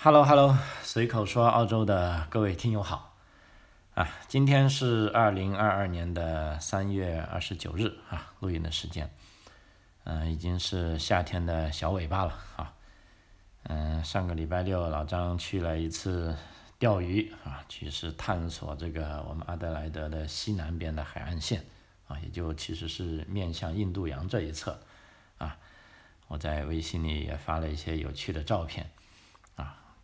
Hello Hello，随口说澳洲的各位听友好。啊，今天是二零二二年的三月二十九日啊，录音的时间，嗯，已经是夏天的小尾巴了啊，嗯，上个礼拜六老张去了一次钓鱼啊，去是探索这个我们阿德莱德的西南边的海岸线啊，也就其实是面向印度洋这一侧。啊，我在微信里也发了一些有趣的照片。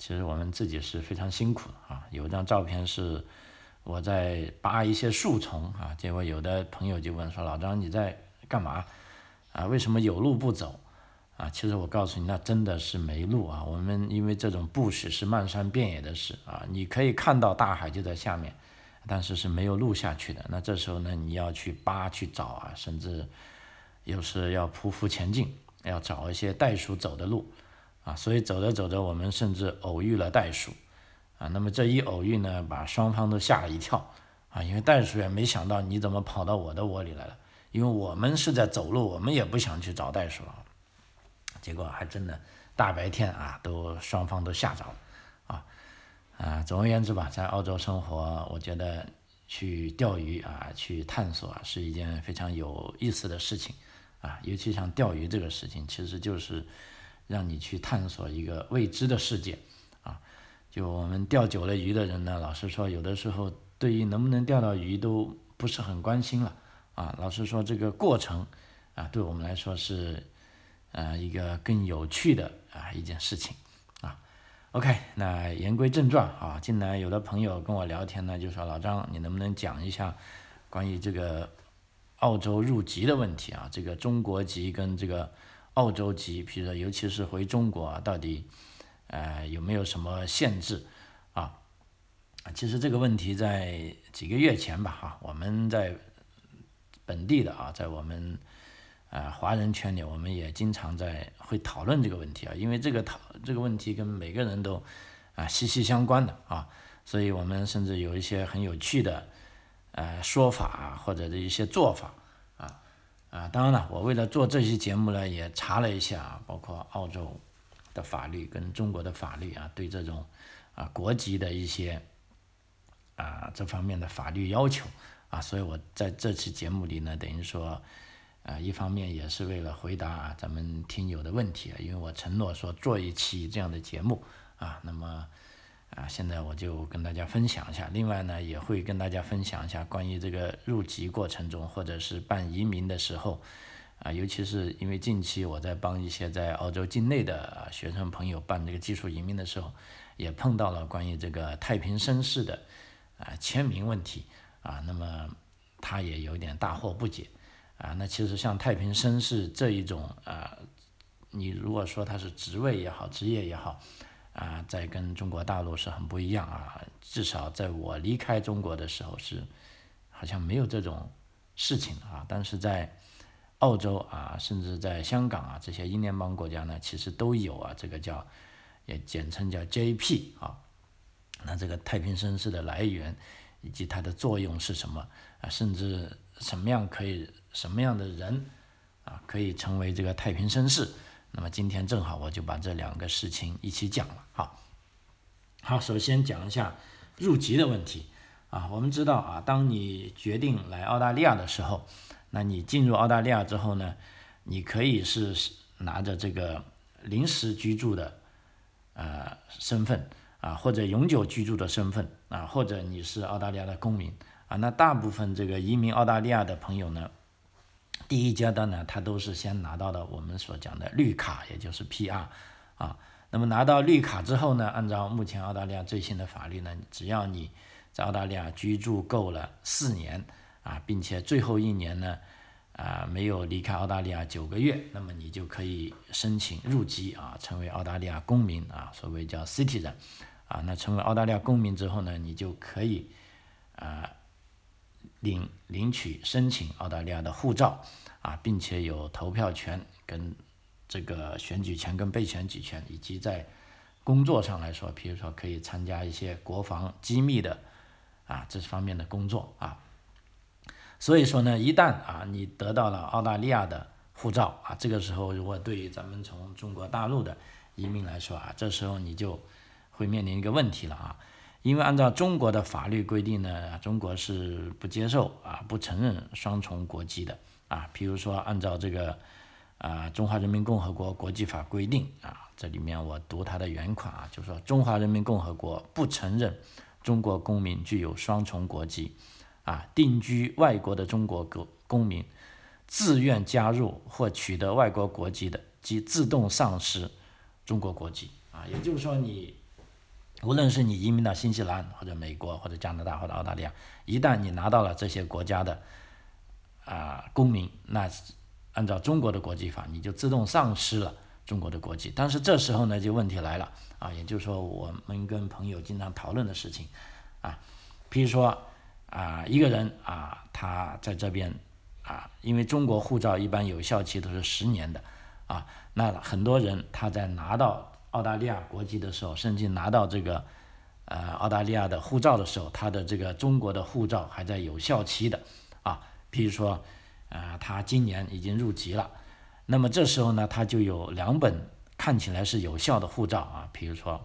其实我们自己是非常辛苦的啊，有一张照片是我在扒一些树丛啊，结果有的朋友就问说：“老张你在干嘛？啊，为什么有路不走？”啊，其实我告诉你，那真的是没路啊。我们因为这种布什是漫山遍野的事啊，你可以看到大海就在下面，但是是没有路下去的。那这时候呢，你要去扒去找啊，甚至有时要匍匐前进，要找一些袋鼠走的路。啊，所以走着走着，我们甚至偶遇了袋鼠，啊，那么这一偶遇呢，把双方都吓了一跳，啊，因为袋鼠也没想到你怎么跑到我的窝里来了，因为我们是在走路，我们也不想去找袋鼠了，结果还真的大白天啊，都双方都吓着了，啊，啊，总而言之吧，在澳洲生活，我觉得去钓鱼啊，去探索啊是一件非常有意思的事情，啊，尤其像钓鱼这个事情，其实就是。让你去探索一个未知的世界，啊，就我们钓久了鱼的人呢，老实说，有的时候对于能不能钓到鱼都不是很关心了，啊，老实说这个过程，啊，对我们来说是，呃，一个更有趣的啊一件事情，啊，OK，那言归正传啊，近来有的朋友跟我聊天呢，就说老张，你能不能讲一下关于这个澳洲入籍的问题啊，这个中国籍跟这个。澳洲籍，比如说，尤其是回中国，到底，呃，有没有什么限制啊？其实这个问题在几个月前吧，哈，我们在本地的啊，在我们呃华人圈里，我们也经常在会讨论这个问题啊，因为这个讨这个问题跟每个人都啊息息相关的啊，所以我们甚至有一些很有趣的呃说法或者的一些做法。啊，当然了，我为了做这期节目呢，也查了一下，包括澳洲的法律跟中国的法律啊，对这种啊国籍的一些啊这方面的法律要求啊，所以我在这期节目里呢，等于说啊，一方面也是为了回答咱们听友的问题啊，因为我承诺说做一期这样的节目啊，那么。啊，现在我就跟大家分享一下。另外呢，也会跟大家分享一下关于这个入籍过程中，或者是办移民的时候，啊，尤其是因为近期我在帮一些在澳洲境内的学生朋友办这个技术移民的时候，也碰到了关于这个太平绅士的啊签名问题啊，那么他也有点大惑不解啊。那其实像太平绅士这一种啊，你如果说他是职位也好，职业也好。啊，在跟中国大陆是很不一样啊，至少在我离开中国的时候是，好像没有这种事情啊。但是在澳洲啊，甚至在香港啊这些英联邦国家呢，其实都有啊，这个叫也简称叫 JP 啊。那这个太平绅士的来源以及它的作用是什么啊？甚至什么样可以什么样的人啊可以成为这个太平绅士？那么今天正好我就把这两个事情一起讲了，好，好，首先讲一下入籍的问题啊，我们知道啊，当你决定来澳大利亚的时候，那你进入澳大利亚之后呢，你可以是拿着这个临时居住的呃身份啊，或者永久居住的身份啊，或者你是澳大利亚的公民啊，那大部分这个移民澳大利亚的朋友呢。第一阶段呢，他都是先拿到的我们所讲的绿卡，也就是 PR 啊。那么拿到绿卡之后呢，按照目前澳大利亚最新的法律呢，只要你在澳大利亚居住够了四年啊，并且最后一年呢啊没有离开澳大利亚九个月，那么你就可以申请入籍啊，成为澳大利亚公民啊，所谓叫 citizen 啊。那成为澳大利亚公民之后呢，你就可以啊。领领取申请澳大利亚的护照啊，并且有投票权跟这个选举权跟被选举权，以及在工作上来说，比如说可以参加一些国防机密的啊这方面的工作啊。所以说呢，一旦啊你得到了澳大利亚的护照啊，这个时候如果对于咱们从中国大陆的移民来说啊，这时候你就会面临一个问题了啊，因为按照中国的法律规定呢，中国是不接受啊不承认双重国籍的啊，比如说按照这个啊中华人民共和国国际法规定啊，这里面我读它的原款啊，就说中华人民共和国不承认中国公民具有双重国籍啊，定居外国的中国公公民自愿加入或取得外国国籍的，即自动丧失中国国籍啊，也就是说你。无论是你移民到新西兰或者美国或者加拿大或者澳大利亚，一旦你拿到了这些国家的啊公民，那按照中国的国际法，你就自动丧失了中国的国籍。但是这时候呢，就问题来了啊，也就是说我们跟朋友经常讨论的事情啊，比如说啊一个人啊他在这边啊，因为中国护照一般有效期都是十年的啊，那很多人他在拿到。澳大利亚国籍的时候，甚至拿到这个，呃，澳大利亚的护照的时候，他的这个中国的护照还在有效期的，啊，比如说，呃，他今年已经入籍了，那么这时候呢，他就有两本看起来是有效的护照啊，比如说，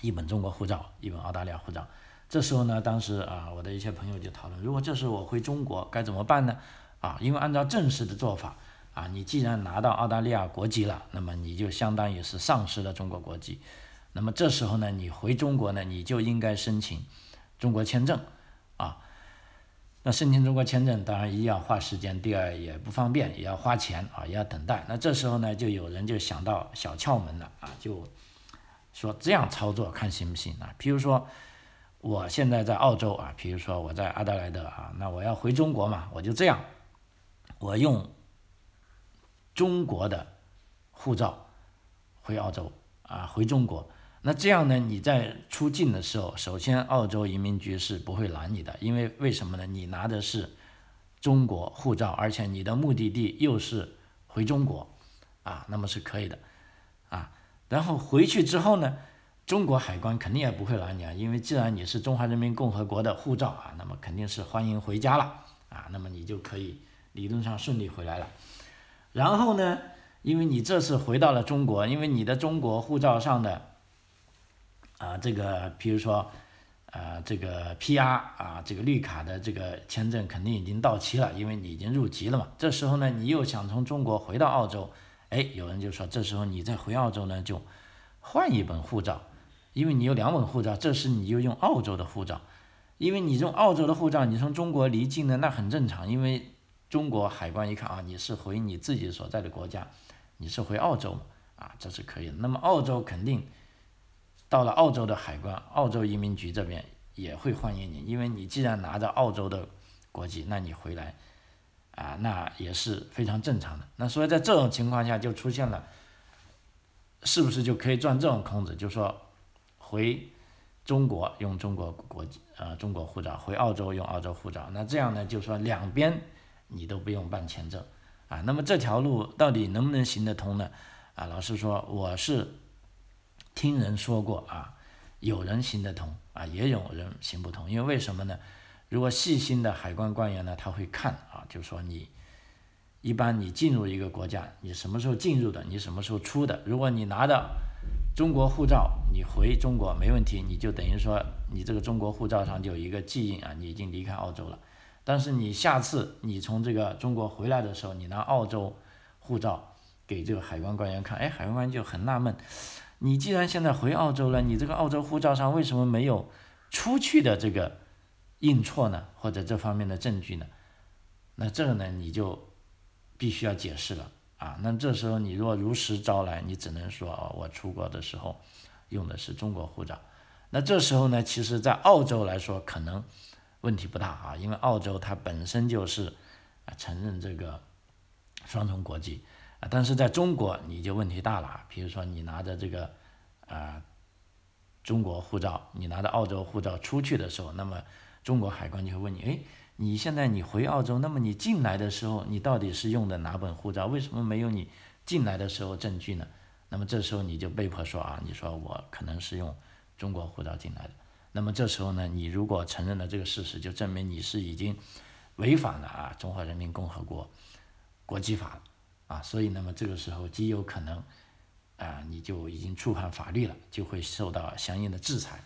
一本中国护照，一本澳大利亚护照，这时候呢，当时啊，我的一些朋友就讨论，如果这时候我回中国该怎么办呢？啊，因为按照正式的做法。啊，你既然拿到澳大利亚国籍了，那么你就相当于是丧失了中国国籍。那么这时候呢，你回中国呢，你就应该申请中国签证啊。那申请中国签证，当然一要花时间，第二也不方便，也要花钱啊，也要等待。那这时候呢，就有人就想到小窍门了啊，就说这样操作看行不行啊？比如说我现在在澳洲啊，比如说我在阿德莱德啊，那我要回中国嘛，我就这样，我用。中国的护照回澳洲啊，回中国，那这样呢？你在出境的时候，首先澳洲移民局是不会拦你的，因为为什么呢？你拿的是中国护照，而且你的目的地又是回中国啊，那么是可以的啊。然后回去之后呢，中国海关肯定也不会拦你啊，因为既然你是中华人民共和国的护照啊，那么肯定是欢迎回家了啊，那么你就可以理论上顺利回来了。然后呢，因为你这次回到了中国，因为你的中国护照上的啊，这个比如说，呃，这个 PR 啊，这个绿卡的这个签证肯定已经到期了，因为你已经入籍了嘛。这时候呢，你又想从中国回到澳洲，哎，有人就说，这时候你再回澳洲呢，就换一本护照，因为你有两本护照，这时你就用澳洲的护照，因为你用澳洲的护照，你从中国离境呢，那很正常，因为。中国海关一看啊，你是回你自己所在的国家，你是回澳洲啊，这是可以的。那么澳洲肯定到了澳洲的海关，澳洲移民局这边也会欢迎你，因为你既然拿着澳洲的国籍，那你回来啊，那也是非常正常的。那所以在这种情况下就出现了，是不是就可以赚这种空子？就说回中国用中国国籍呃中国护照，回澳洲用澳洲护照，那这样呢，就说两边。你都不用办签证，啊，那么这条路到底能不能行得通呢？啊，老实说，我是听人说过啊，有人行得通，啊，也有人行不通。因为为什么呢？如果细心的海关官员呢，他会看啊，就说你一般你进入一个国家，你什么时候进入的，你什么时候出的。如果你拿着中国护照，你回中国没问题，你就等于说你这个中国护照上就有一个记印啊，你已经离开澳洲了。但是你下次你从这个中国回来的时候，你拿澳洲护照给这个海关官员看，哎，海关官就很纳闷，你既然现在回澳洲了，你这个澳洲护照上为什么没有出去的这个印错呢？或者这方面的证据呢？那这个呢，你就必须要解释了啊。那这时候你若如实招来，你只能说哦，我出国的时候用的是中国护照。那这时候呢，其实在澳洲来说，可能。问题不大啊，因为澳洲它本身就是啊承认这个双重国籍啊，但是在中国你就问题大了。比如说你拿着这个啊中国护照，你拿着澳洲护照出去的时候，那么中国海关就会问你：哎，你现在你回澳洲，那么你进来的时候你到底是用的哪本护照？为什么没有你进来的时候证据呢？那么这时候你就被迫说啊，你说我可能是用中国护照进来的。那么这时候呢，你如果承认了这个事实，就证明你是已经违反了啊中华人民共和国国际法啊，所以那么这个时候极有可能啊，你就已经触犯法律了，就会受到相应的制裁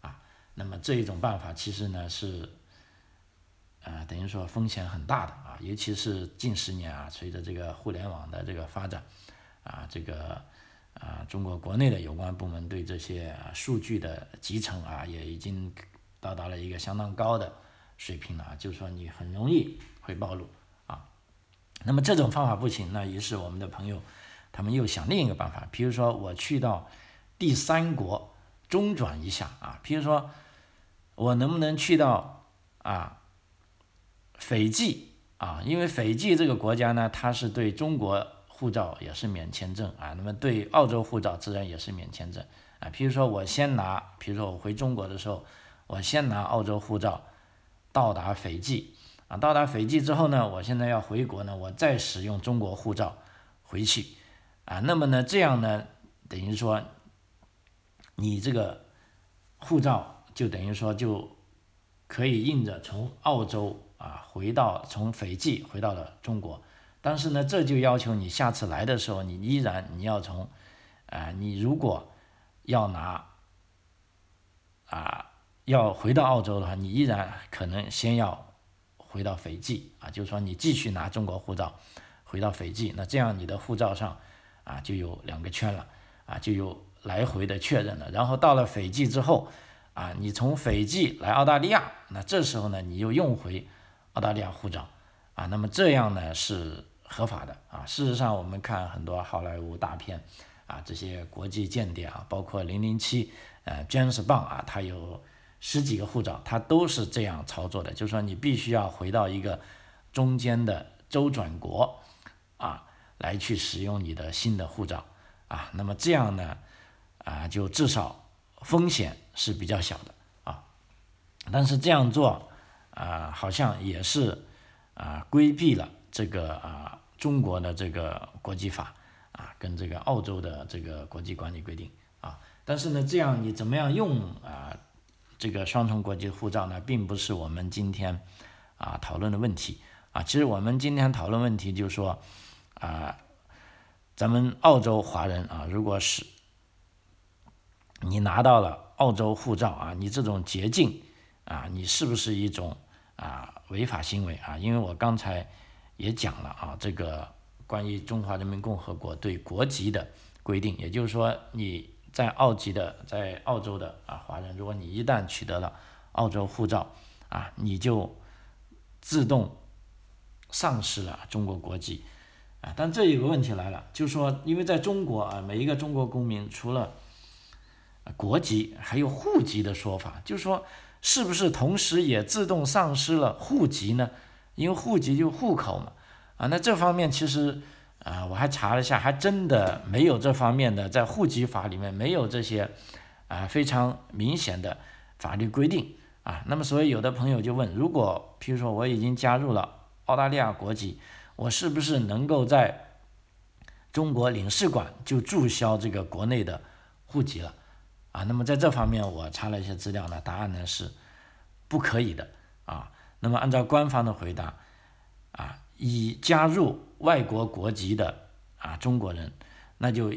啊。那么这一种办法其实呢是，啊，等于说风险很大的啊，尤其是近十年啊，随着这个互联网的这个发展啊，这个啊，中国国内的有关部门对这些数据的集成啊，也已经到达了一个相当高的水平了啊，就是说你很容易会暴露啊。那么这种方法不行，那于是我们的朋友，他们又想另一个办法，比如说我去到第三国中转一下啊，比如说我能不能去到啊斐济啊？因为斐济这个国家呢，它是对中国护照也是免签证啊，那么对澳洲护照自然也是免签证啊。比如说我先拿，比如说我回中国的时候，我先拿澳洲护照到达斐济。啊，到达斐济之后呢，我现在要回国呢，我再使用中国护照回去，啊，那么呢，这样呢，等于说，你这个护照就等于说就可以印着从澳洲啊回到从斐济回到了中国，但是呢，这就要求你下次来的时候，你依然你要从，啊，你如果要拿，啊，要回到澳洲的话，你依然可能先要。回到斐济啊，就是说你继续拿中国护照回到斐济，那这样你的护照上啊就有两个圈了啊，就有来回的确认了。然后到了斐济之后啊，你从斐济来澳大利亚，那这时候呢你又用回澳大利亚护照啊，那么这样呢是合法的啊。事实上我们看很多好莱坞大片啊，这些国际间谍啊，包括零零七呃詹姆斯邦啊，他有。十几个护照，它都是这样操作的，就是说你必须要回到一个中间的周转国啊，来去使用你的新的护照啊，那么这样呢啊，就至少风险是比较小的啊，但是这样做啊，好像也是啊规避了这个啊中国的这个国际法啊，跟这个澳洲的这个国际管理规定啊，但是呢，这样你怎么样用啊？这个双重国籍护照呢，并不是我们今天啊讨论的问题啊。其实我们今天讨论问题就是说啊，咱们澳洲华人啊，如果是你拿到了澳洲护照啊，你这种捷径啊，你是不是一种啊违法行为啊？因为我刚才也讲了啊，这个关于中华人民共和国对国籍的规定，也就是说你。在澳籍的，在澳洲的啊华人，如果你一旦取得了澳洲护照啊，你就自动丧失了中国国籍啊。但这有个问题来了，就是说，因为在中国啊，每一个中国公民除了国籍，还有户籍的说法，就是说，是不是同时也自动丧失了户籍呢？因为户籍就户口嘛啊。那这方面其实。啊，我还查了一下，还真的没有这方面的，在户籍法里面没有这些啊非常明显的法律规定啊。那么，所以有的朋友就问，如果譬如说我已经加入了澳大利亚国籍，我是不是能够在中国领事馆就注销这个国内的户籍了？啊，那么在这方面我查了一些资料呢，答案呢是不可以的啊。那么按照官方的回答啊，已加入。外国国籍的啊中国人，那就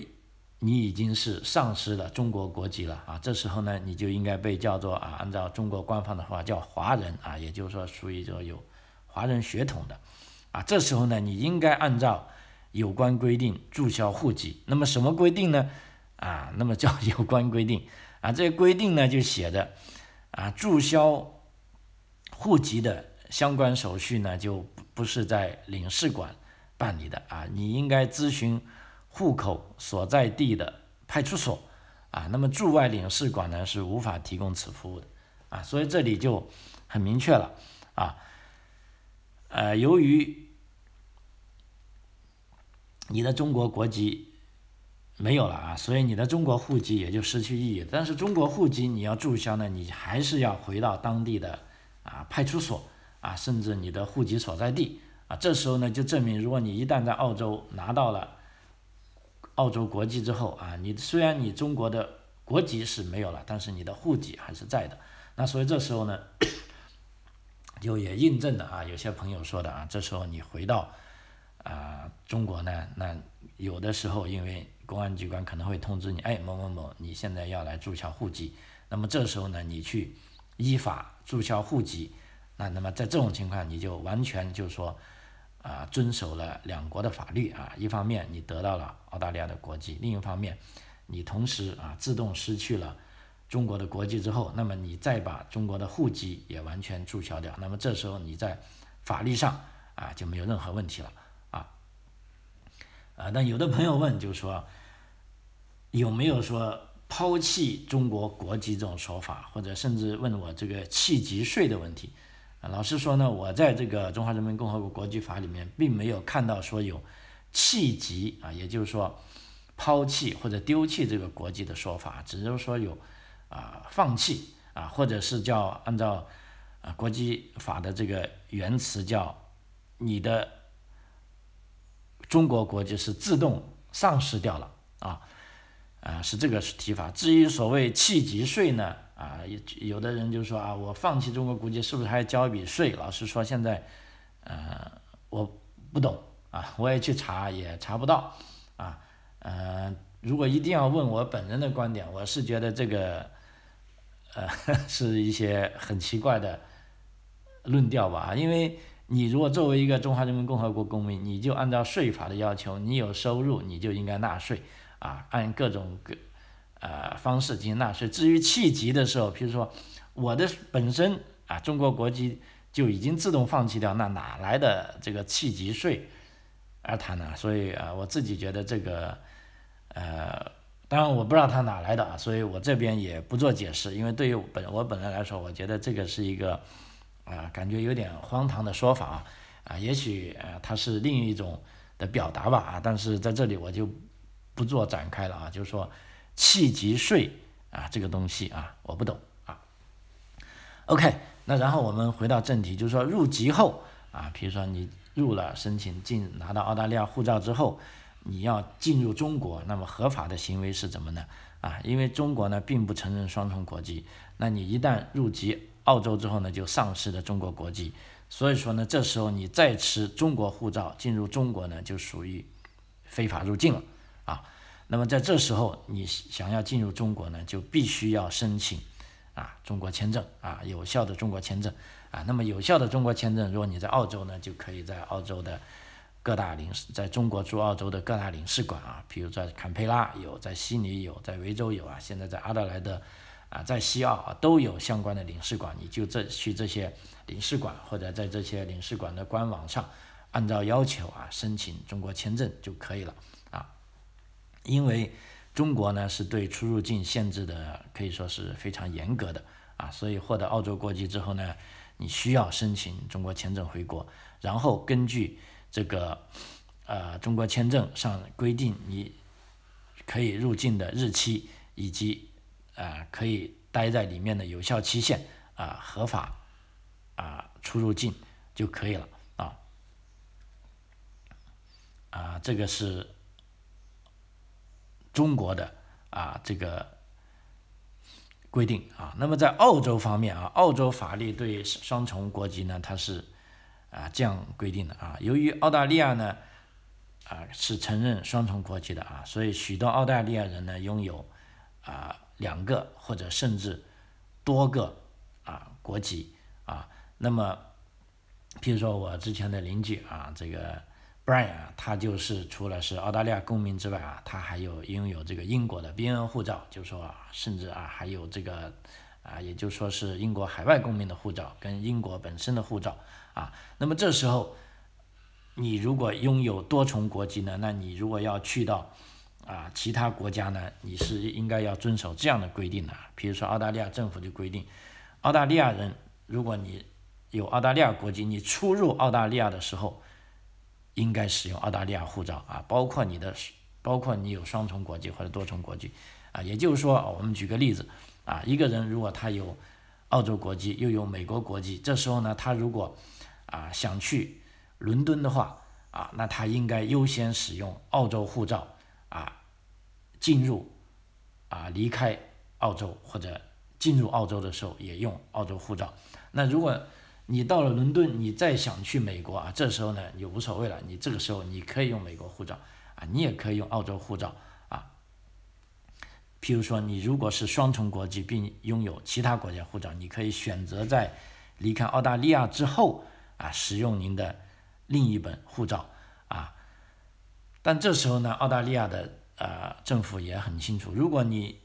你已经是丧失了中国国籍了啊。这时候呢，你就应该被叫做啊，按照中国官方的话叫华人啊，也就是说属于这有华人血统的啊。这时候呢，你应该按照有关规定注销户籍。那么什么规定呢？啊，那么叫 有关规定啊。这个规定呢就写着啊，注销户籍的相关手续呢就不是在领事馆。办理的啊，你应该咨询户口所在地的派出所啊。那么驻外领事馆呢是无法提供此服务的啊，所以这里就很明确了啊。呃，由于你的中国国籍没有了啊，所以你的中国户籍也就失去意义。但是中国户籍你要注销呢，你还是要回到当地的啊派出所啊，甚至你的户籍所在地。啊，这时候呢，就证明，如果你一旦在澳洲拿到了澳洲国籍之后啊，你虽然你中国的国籍是没有了，但是你的户籍还是在的。那所以这时候呢，就也印证了啊，有些朋友说的啊，这时候你回到啊中国呢，那有的时候因为公安机关可能会通知你，哎，某某某，你现在要来注销户籍，那么这时候呢，你去依法注销户籍，那那么在这种情况，你就完全就是说啊，遵守了两国的法律啊，一方面你得到了澳大利亚的国籍，另一方面你同时啊自动失去了中国的国籍之后，那么你再把中国的户籍也完全注销掉，那么这时候你在法律上啊就没有任何问题了。啊，但有的朋友问，就是说，有没有说抛弃中国国籍这种说法，或者甚至问我这个弃籍税的问题？啊，老实说呢，我在这个《中华人民共和国国籍法》里面，并没有看到说有弃籍啊，也就是说抛弃或者丢弃这个国籍的说法，只是说有啊放弃啊，或者是叫按照啊国际法的这个原词叫你的。中国国籍是自动丧失掉了啊，啊是这个提法。至于所谓弃籍税呢，啊有有的人就说啊，我放弃中国国籍是不是还要交一笔税？老实说，现在呃我不懂啊，我也去查也查不到啊。呃，如果一定要问我本人的观点，我是觉得这个呃 是一些很奇怪的论调吧，因为。你如果作为一个中华人民共和国公民，你就按照税法的要求，你有收入你就应该纳税，啊，按各种各呃方式进行纳税。至于弃籍的时候，比如说我的本身啊中国国籍就已经自动放弃掉，那哪来的这个弃籍税而谈呢？所以啊，我自己觉得这个呃，当然我不知道他哪来的啊，所以我这边也不做解释，因为对于本我本人来说，我觉得这个是一个。啊，感觉有点荒唐的说法啊，啊，也许呃它是另一种的表达吧啊，但是在这里我就不做展开了啊，就是说弃籍税啊这个东西啊我不懂啊。OK，那然后我们回到正题，就是说入籍后啊，比如说你入了申请进拿到澳大利亚护照之后，你要进入中国，那么合法的行为是怎么呢？啊，因为中国呢并不承认双重国籍，那你一旦入籍。澳洲之后呢，就丧失了中国国籍，所以说呢，这时候你再持中国护照进入中国呢，就属于非法入境了。那么在这时候，你想要进入中国呢，就必须要申请啊中国签证啊，有效的中国签证啊。那么有效的中国签证，如果你在澳洲呢，就可以在澳洲的各大领事，在中国驻澳洲的各大领事馆啊，比如在坎培拉有，在悉尼有，在维州有啊，现在在阿德莱德。啊，在西澳啊都有相关的领事馆，你就这去这些领事馆，或者在这些领事馆的官网上，按照要求啊申请中国签证就可以了。因为中国呢是对出入境限制的可以说是非常严格的啊，所以获得澳洲国籍之后呢，你需要申请中国签证回国，然后根据这个呃中国签证上规定你可以入境的日期以及。啊，可以待在里面的有效期限啊，合法啊出入境就可以了啊啊，这个是中国的啊这个规定啊。那么在澳洲方面啊，澳洲法律对双重国籍呢，它是啊这样规定的啊。由于澳大利亚呢啊是承认双重国籍的啊，所以许多澳大利亚人呢拥有啊。两个或者甚至多个啊国籍啊，那么，譬如说我之前的邻居啊，这个 Brian 啊，他就是除了是澳大利亚公民之外啊，他还有拥有这个英国的边缘护照，就是说甚至啊还有这个啊，也就说是英国海外公民的护照跟英国本身的护照啊，那么这时候你如果拥有多重国籍呢，那你如果要去到啊，其他国家呢，你是应该要遵守这样的规定的。比如说澳大利亚政府就规定，澳大利亚人如果你有澳大利亚国籍，你出入澳大利亚的时候，应该使用澳大利亚护照啊，包括你的，包括你有双重国籍或者多重国籍啊。也就是说，我们举个例子啊，一个人如果他有澳洲国籍又有美国国籍，这时候呢，他如果啊想去伦敦的话啊，那他应该优先使用澳洲护照。啊，进入啊，离开澳洲或者进入澳洲的时候也用澳洲护照。那如果你到了伦敦，你再想去美国啊，这时候呢也无所谓了，你这个时候你可以用美国护照啊，你也可以用澳洲护照啊。譬如说，你如果是双重国籍并拥有其他国家护照，你可以选择在离开澳大利亚之后啊，使用您的另一本护照啊。但这时候呢，澳大利亚的呃政府也很清楚，如果你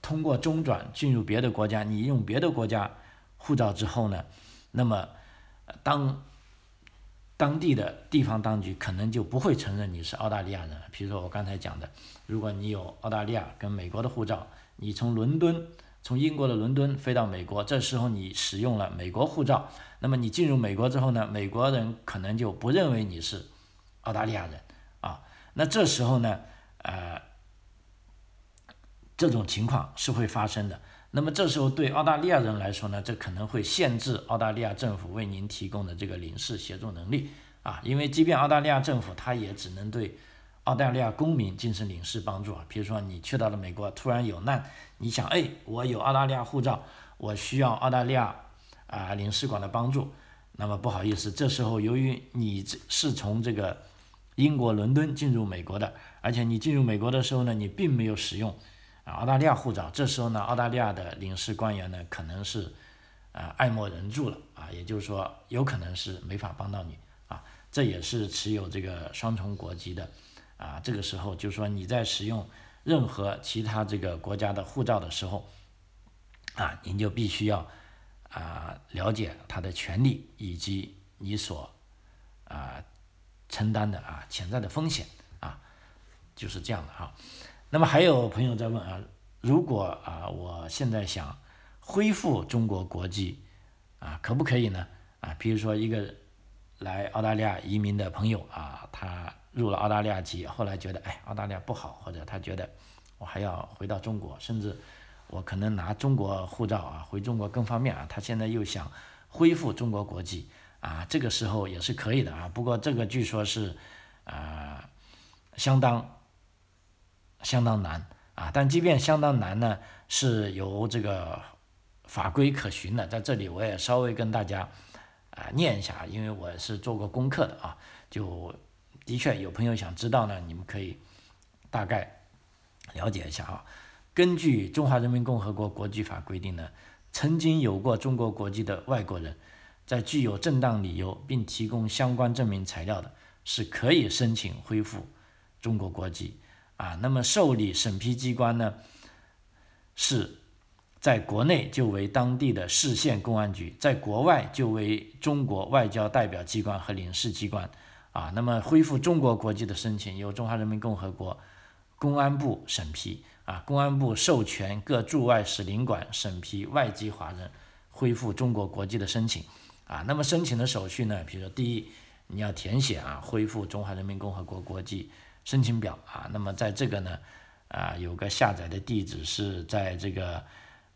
通过中转进入别的国家，你用别的国家护照之后呢，那么当当地的地方当局可能就不会承认你是澳大利亚人。比如说我刚才讲的，如果你有澳大利亚跟美国的护照，你从伦敦从英国的伦敦飞到美国，这时候你使用了美国护照，那么你进入美国之后呢，美国人可能就不认为你是澳大利亚人啊。那这时候呢，呃，这种情况是会发生的。那么这时候对澳大利亚人来说呢，这可能会限制澳大利亚政府为您提供的这个领事协助能力啊，因为即便澳大利亚政府，它也只能对澳大利亚公民进行领事帮助啊。比如说你去到了美国，突然有难，你想，哎，我有澳大利亚护照，我需要澳大利亚啊领事馆的帮助，那么不好意思，这时候由于你是从这个英国伦敦进入美国的，而且你进入美国的时候呢，你并没有使用。澳大利亚护照，这时候呢，澳大利亚的领事官员呢，可能是，啊，爱莫能助了啊，也就是说，有可能是没法帮到你啊。这也是持有这个双重国籍的，啊，这个时候就是说你在使用任何其他这个国家的护照的时候，啊，您就必须要啊了解他的权利以及你所啊承担的啊潜在的风险啊，就是这样的哈。那么还有朋友在问啊，如果啊我现在想恢复中国国籍啊，可不可以呢？啊，比如说一个来澳大利亚移民的朋友啊，他入了澳大利亚籍，后来觉得哎澳大利亚不好，或者他觉得我还要回到中国，甚至我可能拿中国护照啊回中国更方便啊，他现在又想恢复中国国籍啊，这个时候也是可以的啊。不过这个据说是啊相当。相当难啊，但即便相当难呢，是有这个法规可循的。在这里我也稍微跟大家啊念一下，因为我是做过功课的啊，就的确有朋友想知道呢，你们可以大概了解一下啊。根据《中华人民共和国国籍法》规定呢，曾经有过中国国籍的外国人，在具有正当理由并提供相关证明材料的，是可以申请恢复中国国籍。啊，那么受理审批机关呢，是在国内就为当地的市县公安局，在国外就为中国外交代表机关和领事机关。啊，那么恢复中国国籍的申请由中华人民共和国公安部审批。啊，公安部授权各驻外使领馆审批外籍华人恢复中国国籍的申请。啊，那么申请的手续呢，比如说第一，你要填写啊，恢复中华人民共和国国籍。申请表啊，那么在这个呢，啊，有个下载的地址是在这个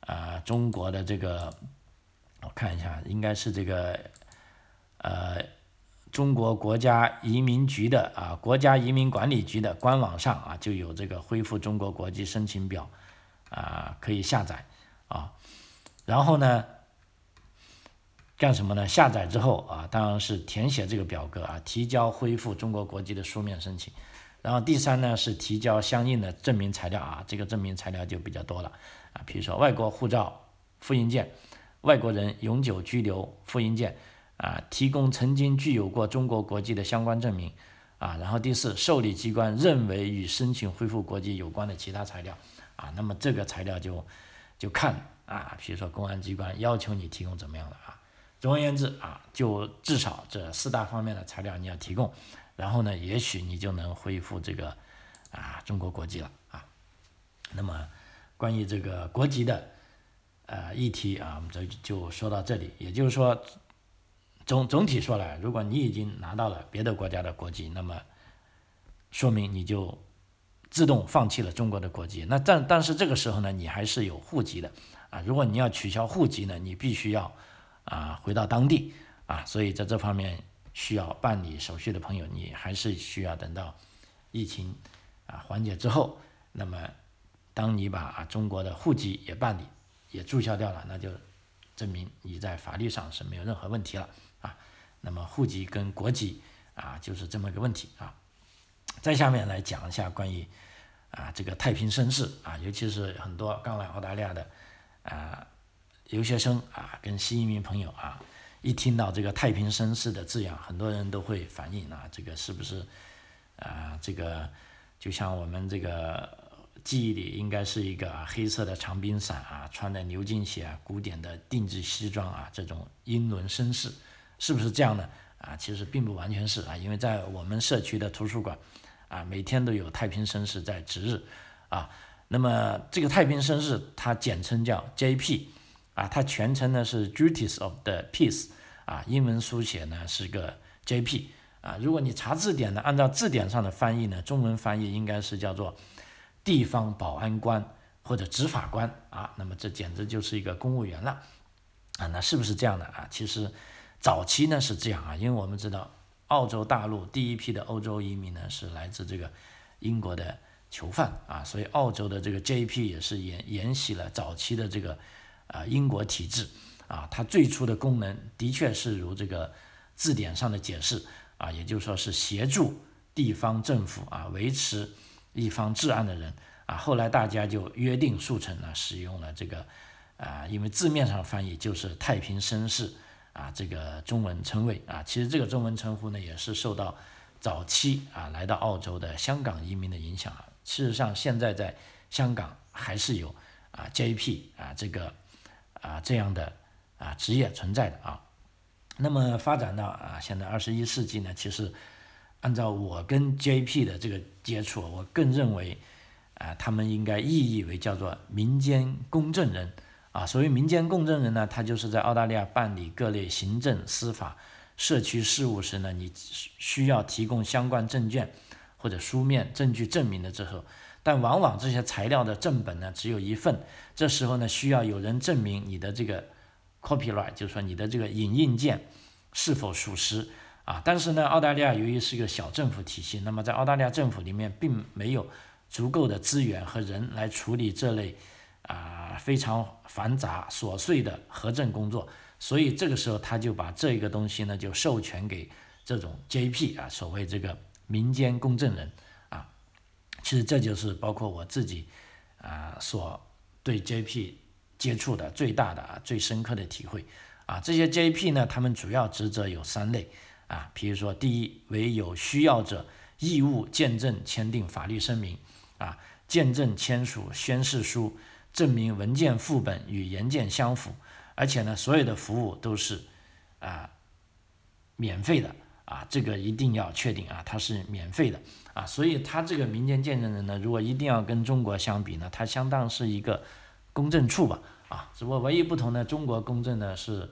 啊中国的这个，我看一下，应该是这个呃中国国家移民局的啊国家移民管理局的官网上啊就有这个恢复中国国籍申请表啊可以下载啊，然后呢干什么呢？下载之后啊，当然是填写这个表格啊，提交恢复中国国籍的书面申请。然后第三呢是提交相应的证明材料啊，这个证明材料就比较多了啊，比如说外国护照复印件、外国人永久居留复印件啊，提供曾经具有过中国国籍的相关证明啊，然后第四，受理机关认为与申请恢复国籍有关的其他材料啊，那么这个材料就就看啊，比如说公安机关要求你提供怎么样的啊，总而言之啊，就至少这四大方面的材料你要提供。然后呢，也许你就能恢复这个啊中国国籍了啊。那么关于这个国籍的呃议题啊，我们这就说到这里。也就是说，总总体说来，如果你已经拿到了别的国家的国籍，那么说明你就自动放弃了中国的国籍。那但但是这个时候呢，你还是有户籍的啊。如果你要取消户籍呢，你必须要啊回到当地啊。所以在这方面。需要办理手续的朋友，你还是需要等到疫情啊缓解之后，那么当你把啊中国的户籍也办理也注销掉了，那就证明你在法律上是没有任何问题了啊。那么户籍跟国籍啊就是这么个问题啊。再下面来讲一下关于啊这个太平绅士啊，尤其是很多刚来澳大利亚的啊留学生啊跟新移民朋友啊，一听到这个太平绅士的字样，很多人都会反映啊，这个是不是啊这个就像我们这个记忆里应该是一个黑色的长柄伞啊，穿的牛津鞋啊，古典的定制西装啊，这种英伦绅士，是不是这样的？啊，其实并不完全是啊，因为在我们社区的图书馆，啊，每天都有太平绅士在值日，啊，那么这个太平绅士它简称叫 J.P.，啊，它全称呢是 Duties of the Peace，啊，英文书写呢是个 J.P.，啊，如果你查字典呢，按照字典上的翻译呢，中文翻译应该是叫做地方保安官或者执法官，啊，那么这简直就是一个公务员了，啊，那是不是这样的啊？其实。早期呢是这样啊，因为我们知道澳洲大陆第一批的欧洲移民呢是来自这个英国的囚犯啊，所以澳洲的这个 J.P. 也是沿沿袭了早期的这个啊英国体制啊，它最初的功能的确是如这个字典上的解释啊，也就是说是协助地方政府啊维持一方治安的人啊，后来大家就约定俗成呢使用了这个啊，因为字面上翻译就是太平绅士。啊，这个中文称谓啊，其实这个中文称呼呢，也是受到早期啊来到澳洲的香港移民的影响啊。事实上，现在在香港还是有啊 J.P. 啊这个啊这样的啊职业存在的啊。那么发展到啊现在二十一世纪呢，其实按照我跟 J.P. 的这个接触，我更认为啊他们应该意义为叫做民间公证人。啊，所谓民间公证人呢，他就是在澳大利亚办理各类行政、司法、社区事务时呢，你需要提供相关证件或者书面证据证明的时候，但往往这些材料的正本呢只有一份，这时候呢需要有人证明你的这个 copyright，就是说你的这个影印件是否属实啊。但是呢，澳大利亚由于是个小政府体系，那么在澳大利亚政府里面并没有足够的资源和人来处理这类。啊，非常繁杂琐碎的核证工作，所以这个时候他就把这个东西呢，就授权给这种 J.P. 啊，所谓这个民间公证人。其实这就是包括我自己啊，所对 J.P. 接触的最大的啊、最深刻的体会啊。这些 J.P. 呢，他们主要职责有三类啊，比如说第一，为有需要者义务见证签订法律声明啊，见证签署宣誓书。证明文件副本与原件相符，而且呢，所有的服务都是啊免费的啊，这个一定要确定啊，它是免费的啊，所以它这个民间见证人呢，如果一定要跟中国相比呢，它相当是一个公证处吧啊，只不过唯一不同的，中国公证呢是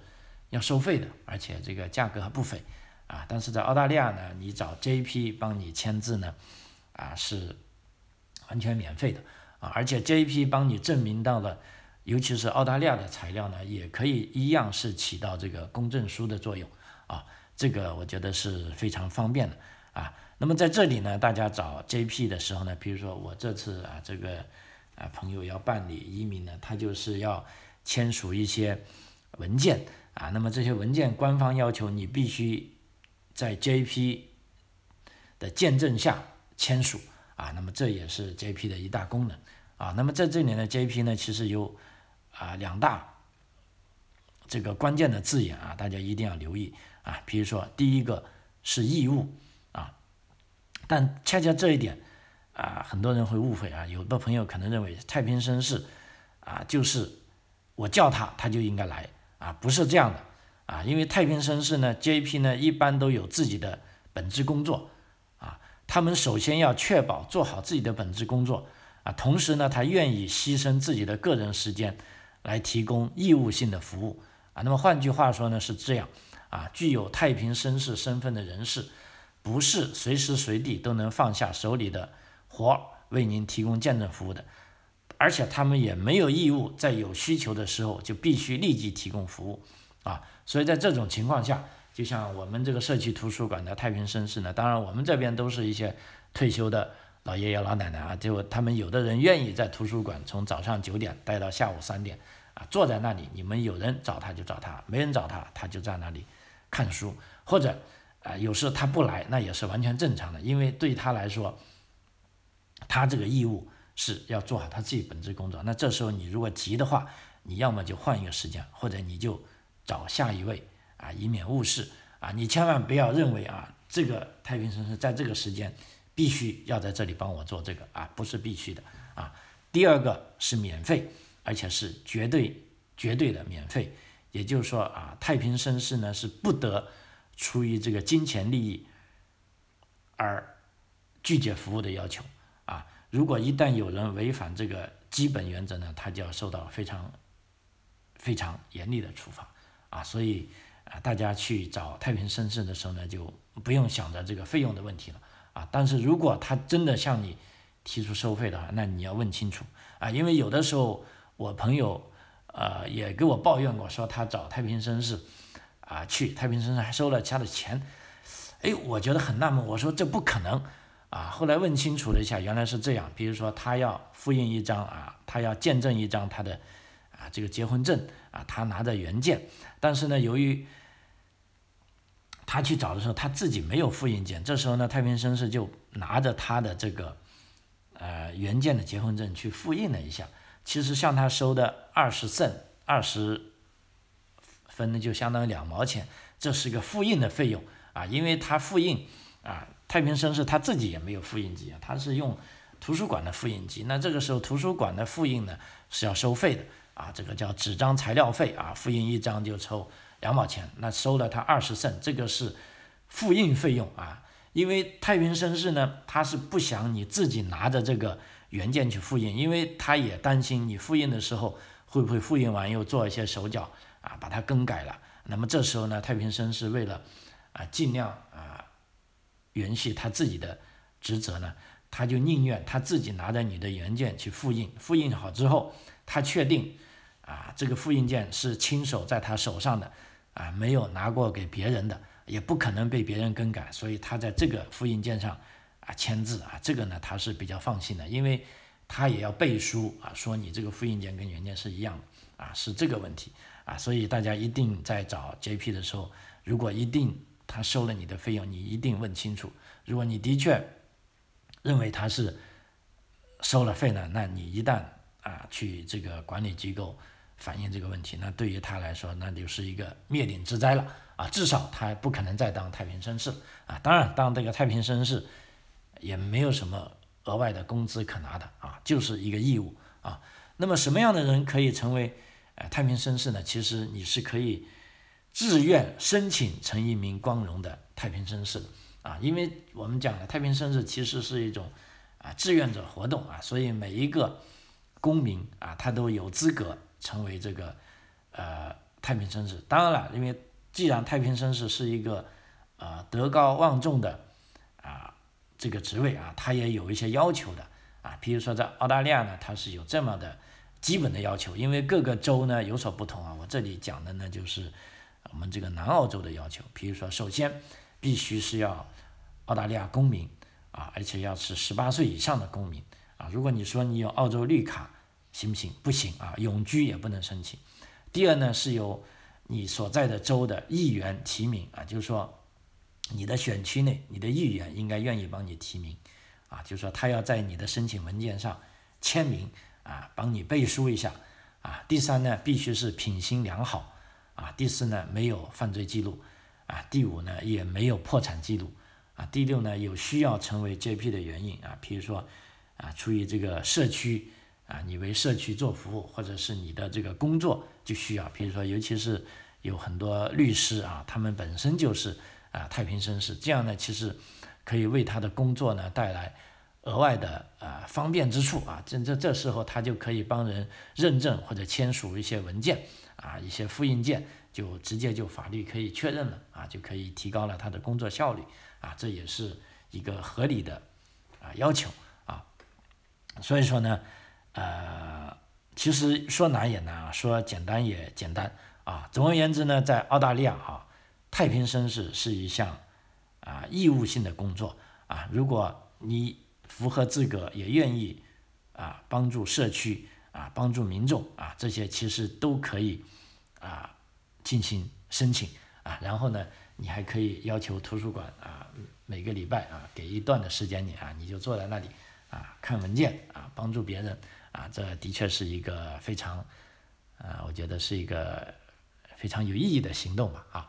要收费的，而且这个价格还不菲啊，但是在澳大利亚呢，你找 J.P. 帮你签字呢啊是完全免费的。啊，而且 J.P. 帮你证明到了，尤其是澳大利亚的材料呢，也可以一样是起到这个公证书的作用啊。这个我觉得是非常方便的啊。那么在这里呢，大家找 J.P. 的时候呢，比如说我这次啊，这个啊朋友要办理移民呢，他就是要签署一些文件啊。那么这些文件官方要求你必须在 J.P. 的见证下签署。啊，那么这也是 J.P. 的一大功能啊。那么在这里呢，J.P. 呢其实有啊两大这个关键的字眼啊，大家一定要留意啊。比如说第一个是义务啊，但恰恰这一点啊，很多人会误会啊。有的朋友可能认为太平绅士啊，就是我叫他他就应该来啊，不是这样的啊。因为太平绅士呢，J.P. 呢一般都有自己的本职工作啊。他们首先要确保做好自己的本职工作啊，同时呢，他愿意牺牲自己的个人时间来提供义务性的服务啊。那么换句话说呢，是这样啊，具有太平绅士身份的人士，不是随时随地都能放下手里的活为您提供见证服务的，而且他们也没有义务在有需求的时候就必须立即提供服务啊。所以在这种情况下。就像我们这个社区图书馆的太平绅士呢，当然我们这边都是一些退休的老爷爷老奶奶啊，就他们有的人愿意在图书馆从早上九点待到下午三点啊，坐在那里，你们有人找他就找他，没人找他他就在那里看书，或者啊，有时他不来，那也是完全正常的，因为对他来说，他这个义务是要做好他自己本职工作。那这时候你如果急的话，你要么就换一个时间，或者你就找下一位啊，以免误事啊。你千万不要认为啊，这个太平绅士在这个时间必须要在这里帮我做这个啊，不是必须的啊。第二个是免费，而且是绝对绝对的免费，也就是说啊，太平绅士呢是不得出于这个金钱利益而拒绝服务的要求啊。如果一旦有人违反这个基本原则呢，他就要受到非常。非常严厉的处罚啊，所以啊，大家去找太平绅士的时候呢，就不用想着这个费用的问题了啊。但是如果他真的向你提出收费的话，那你要问清楚啊，因为有的时候我朋友呃也给我抱怨过，说他找太平绅士啊去，太平绅士还收了他的钱，哎，我觉得很纳闷，我说这不可能啊。后来问清楚了一下，原来是这样，比如说他要复印一张啊，他要见证一张他的。啊，这个结婚证啊，他拿着原件，但是呢，由于他去找的时候，他自己没有复印件，这时候呢，太平绅士就拿着他的这个呃原件的结婚证去复印了一下，其实向他收的二十胜二十分呢，就相当于两毛钱，这是个复印的费用啊，因为他复印啊，太平绅士他自己也没有复印机啊，他是用图书馆的复印机，那这个时候图书馆的复印呢是要收费的。啊，这个叫纸张材料费啊，复印一张就抽两毛钱，那收了他二十胜，这个是复印费用啊。因为太平绅士呢，他是不想你自己拿着这个原件去复印，因为他也担心你复印的时候会不会复印完又做一些手脚啊，把它更改了。那么这时候呢，太平绅士为了啊尽量啊延续他自己的职责呢，他就宁愿他自己拿着你的原件去复印，复印好之后，他确定。啊，这个复印件是亲手在他手上的，啊，没有拿过给别人的，也不可能被别人更改，所以他在这个复印件上啊签字啊，这个呢他是比较放心的，因为他也要背书啊，说你这个复印件跟原件是一样的啊，是这个问题啊，所以大家一定在找 JP 的时候，如果一定他收了你的费用，你一定问清楚，如果你的确认为他是收了费呢，那你一旦啊去这个管理机构。反映这个问题，那对于他来说，那就是一个灭顶之灾了啊！至少他不可能再当太平绅士啊！当然，当这个太平绅士也没有什么额外的工资可拿的啊，就是一个义务啊。那么什么样的人可以成为呃太平绅士呢？其实你是可以自愿申请成一名光荣的太平绅士的啊，因为我们讲的太平绅士其实是一种啊志愿者活动啊，所以每一个公民啊，他都有资格。成为这个呃太平绅士，当然了，因为既然太平绅士是一个呃德高望重的这个职位啊，它也有一些要求的啊，比如说在澳大利亚呢，它是有这么的基本的要求，因为各个州呢有所不同啊。我这里讲的呢就是我们这个南澳洲的要求，比如说首先必须是要澳大利亚公民啊，而且要是十八岁以上的公民啊。如果你说你有澳洲绿卡。行不行？不行啊，永居也不能申请。第二呢，是由你所在的州的议员提名啊，就是说你的选区内，你的议员应该愿意帮你提名啊，就是说他要在你的申请文件上签名啊，帮你背书一下啊。第三呢，必须是品行良好啊。第四呢，没有犯罪记录啊。第五呢，也没有破产记录啊。第六呢，有需要成为 JP 的原因啊，比如说啊，出于这个社区。啊，你为社区做服务，或者是你的这个工作就需要，比如说，尤其是有很多律师啊，他们本身就是啊太平绅士，这样呢，其实可以为他的工作呢带来额外的啊方便之处啊。这这这时候他就可以帮人认证或者签署一些文件啊，一些复印件就直接就法律可以确认了啊，就可以提高了他的工作效率啊，这也是一个合理的啊要求啊。所以说呢。呃，其实说难也难啊，说简单也简单啊。总而言之呢，在澳大利亚啊，太平绅士是一项啊义务性的工作啊。如果你符合资格，也愿意啊帮助社区啊帮助民众啊，这些其实都可以啊进行申请啊。然后呢，你还可以要求图书馆啊，每个礼拜啊给一段的时间你啊，你就坐在那里啊看文件啊，帮助别人啊，这的确是一个非常啊，我觉得是一个非常有意义的行动吧啊。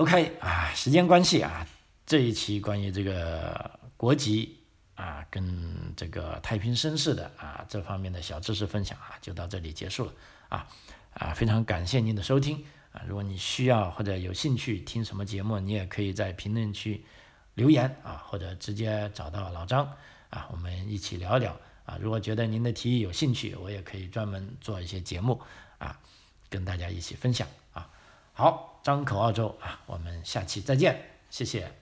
OK 啊，时间关系啊，这一期关于这个国籍啊跟这个太平绅士的啊这方面的小知识分享啊，就到这里结束了啊啊，非常感谢您的收听啊，如果你需要或者有兴趣听什么节目，你也可以在评论区留言啊，或者直接找到老张啊，我们一起聊一聊啊。如果觉得您的提议有兴趣，我也可以专门做一些节目啊，跟大家一起分享啊。好。张口澳洲啊，我们下期再见，谢谢。